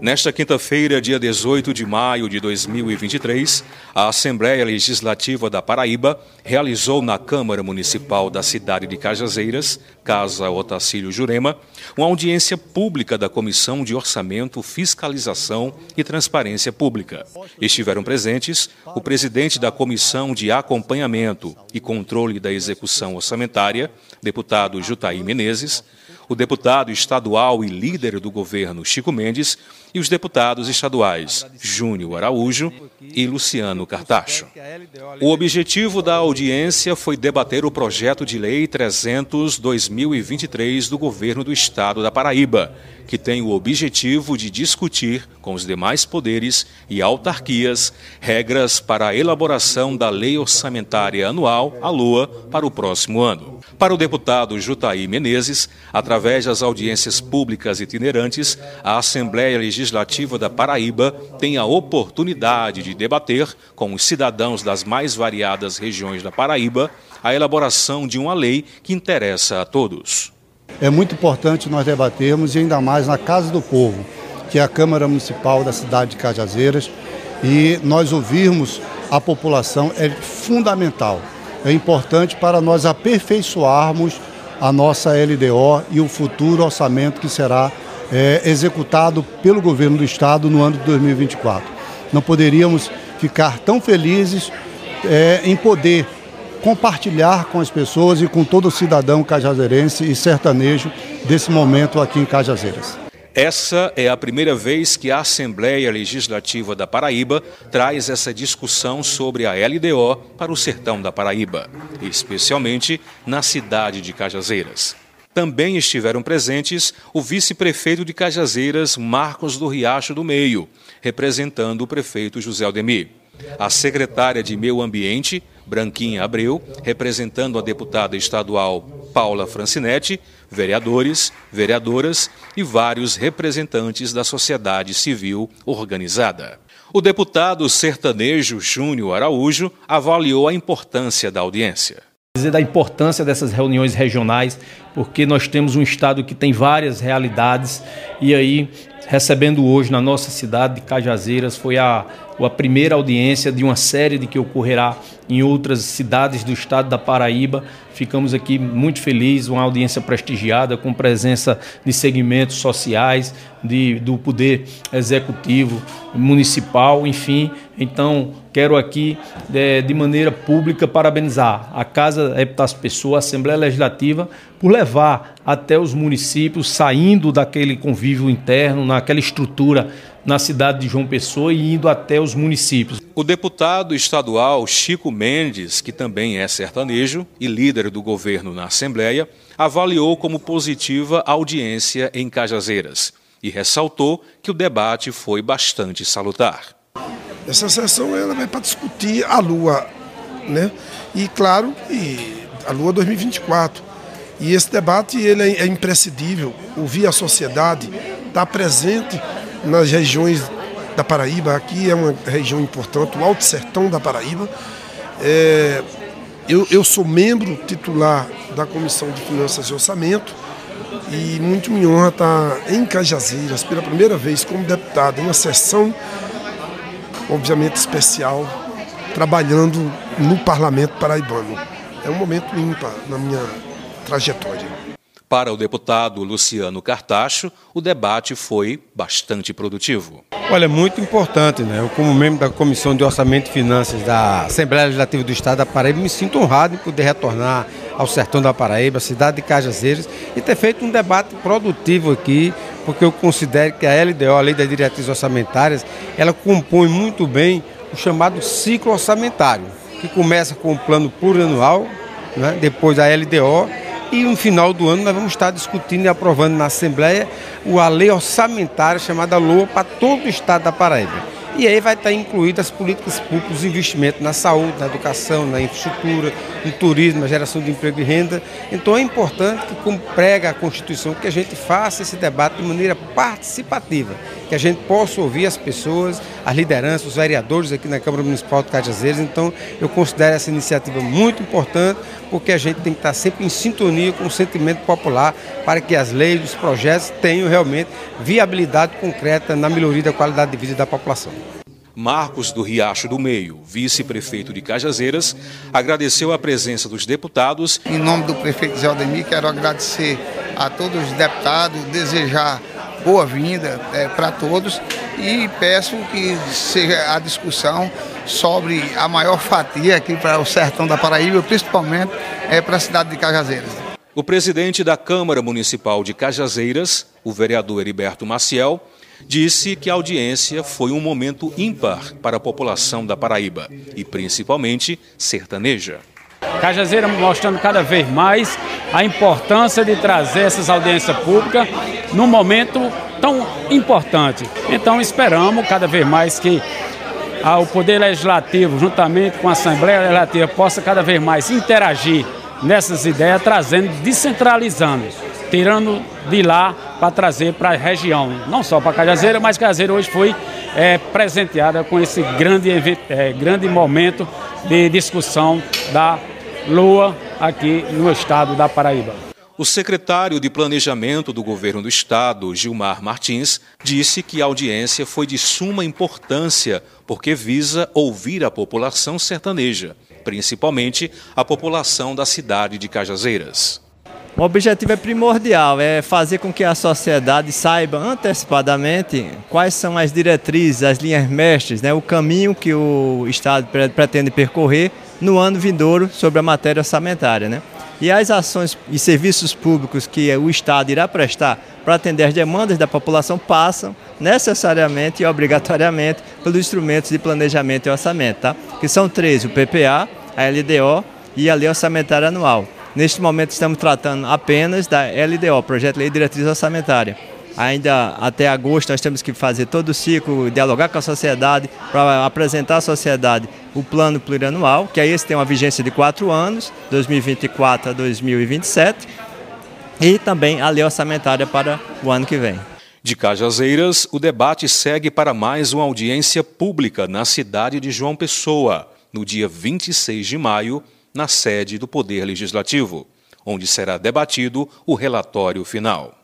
Nesta quinta-feira, dia 18 de maio de 2023, a Assembleia Legislativa da Paraíba realizou na Câmara Municipal da cidade de Cajazeiras, Casa Otacílio Jurema, uma audiência pública da Comissão de Orçamento, Fiscalização e Transparência Pública. Estiveram presentes o presidente da Comissão de Acompanhamento e Controle da Execução Orçamentária, deputado Jutaí Menezes, o deputado estadual e líder do governo Chico Mendes e os deputados estaduais Júnior Araújo e Luciano Cartacho. O objetivo da audiência foi debater o projeto de lei 300/2023 do governo do estado da Paraíba, que tem o objetivo de discutir com os demais poderes e autarquias regras para a elaboração da lei orçamentária anual, a LOA, para o próximo ano. Para o deputado Jutaí Menezes, através das audiências públicas itinerantes, a Assembleia Legislativa da Paraíba tem a oportunidade de debater com os cidadãos das mais variadas regiões da Paraíba a elaboração de uma lei que interessa a todos. É muito importante nós debatermos, e ainda mais na Casa do Povo, que é a Câmara Municipal da cidade de Cajazeiras, e nós ouvirmos a população é fundamental. É importante para nós aperfeiçoarmos a nossa LDO e o futuro orçamento que será é, executado pelo governo do Estado no ano de 2024. Não poderíamos ficar tão felizes é, em poder compartilhar com as pessoas e com todo cidadão cajazeirense e sertanejo desse momento aqui em Cajazeiras. Essa é a primeira vez que a Assembleia Legislativa da Paraíba traz essa discussão sobre a LDO para o sertão da Paraíba, especialmente na cidade de Cajazeiras. Também estiveram presentes o vice-prefeito de Cajazeiras, Marcos do Riacho do Meio, representando o prefeito José Aldemir a secretária de Meio Ambiente, Branquinha Abreu, representando a deputada estadual Paula Francinetti, vereadores, vereadoras e vários representantes da sociedade civil organizada. O deputado sertanejo Júnior Araújo avaliou a importância da audiência dizer da importância dessas reuniões regionais, porque nós temos um estado que tem várias realidades e aí recebendo hoje na nossa cidade de Cajazeiras foi a, a primeira audiência de uma série de que ocorrerá em outras cidades do estado da Paraíba. Ficamos aqui muito felizes, uma audiência prestigiada, com presença de segmentos sociais, de, do poder executivo, municipal, enfim. Então, quero aqui, de, de maneira pública, parabenizar a Casa Epitácio Pessoa, a Assembleia Legislativa, por levar até os municípios, saindo daquele convívio interno, naquela estrutura na cidade de João Pessoa e indo até os municípios. O deputado estadual Chico Mendes, que também é sertanejo e líder do governo na Assembleia, avaliou como positiva a audiência em Cajazeiras e ressaltou que o debate foi bastante salutar. Essa sessão ela vai para discutir a Lua, né? E claro, e a Lua 2024. E esse debate ele é, é imprescindível. Ouvir a sociedade, estar tá presente nas regiões da Paraíba. Aqui é uma região importante, o Alto Sertão da Paraíba. É, eu, eu sou membro titular da Comissão de Finanças e Orçamento e muito me honra estar em Cajazeiras pela primeira vez como deputado, em uma sessão, obviamente especial, trabalhando no Parlamento Paraibano. É um momento ímpar na minha trajetória. Para o deputado Luciano Cartacho, o debate foi bastante produtivo. Olha, muito importante, né? Eu, como membro da Comissão de Orçamento e Finanças da Assembleia Legislativa do Estado da Paraíba, me sinto honrado em poder retornar ao sertão da Paraíba, cidade de Cajazeiras, e ter feito um debate produtivo aqui, porque eu considero que a LDO, a Lei das Diretrizes Orçamentárias, ela compõe muito bem o chamado ciclo orçamentário, que começa com o plano plurianual, né? depois a LDO e no final do ano nós vamos estar discutindo e aprovando na Assembleia a lei orçamentária chamada LOA para todo o estado da Paraíba. E aí vai estar incluídas as políticas públicas, investimento na saúde, na educação, na infraestrutura, no turismo, na geração de emprego e renda. Então é importante que, como prega a Constituição, que a gente faça esse debate de maneira participativa que a gente possa ouvir as pessoas, as lideranças, os vereadores aqui na Câmara Municipal de Cajazeiras. Então, eu considero essa iniciativa muito importante, porque a gente tem que estar sempre em sintonia com o sentimento popular para que as leis, os projetos tenham realmente viabilidade concreta na melhoria da qualidade de vida da população. Marcos do Riacho do Meio, vice-prefeito de Cajazeiras, agradeceu a presença dos deputados. Em nome do prefeito Zé Aldemir, quero agradecer a todos os deputados, desejar boa-vinda é, para todos e peço que seja a discussão sobre a maior fatia aqui para o sertão da Paraíba, principalmente é, para a cidade de Cajazeiras. O presidente da Câmara Municipal de Cajazeiras, o vereador Heriberto Maciel, disse que a audiência foi um momento ímpar para a população da Paraíba e principalmente sertaneja. Cajazeira mostrando cada vez mais a importância de trazer essas audiências públicas num momento tão importante. Então esperamos cada vez mais que o Poder Legislativo, juntamente com a Assembleia Legislativa, possa cada vez mais interagir nessas ideias, trazendo, descentralizando, tirando de lá para trazer para a região, não só para Cajazeira, mas Cajazeira hoje foi é, presenteada com esse grande, é, grande momento de discussão da Lua aqui no estado da Paraíba. O secretário de Planejamento do governo do estado, Gilmar Martins, disse que a audiência foi de suma importância porque visa ouvir a população sertaneja, principalmente a população da cidade de Cajazeiras. O objetivo é primordial, é fazer com que a sociedade saiba antecipadamente quais são as diretrizes, as linhas mestres, né, o caminho que o Estado pretende percorrer no ano vindouro sobre a matéria orçamentária. Né? E as ações e serviços públicos que o Estado irá prestar para atender as demandas da população passam necessariamente e obrigatoriamente pelos instrumentos de planejamento e orçamento, tá? que são três, o PPA, a LDO e a Lei Orçamentária Anual. Neste momento estamos tratando apenas da LDO, Projeto de Lei de Diretriz Orçamentária. Ainda até agosto nós temos que fazer todo o ciclo, dialogar com a sociedade, para apresentar à sociedade o plano plurianual, que aí esse tem uma vigência de quatro anos, 2024 a 2027, e também a lei orçamentária para o ano que vem. De Cajazeiras, o debate segue para mais uma audiência pública na cidade de João Pessoa, no dia 26 de maio, na sede do Poder Legislativo, onde será debatido o relatório final.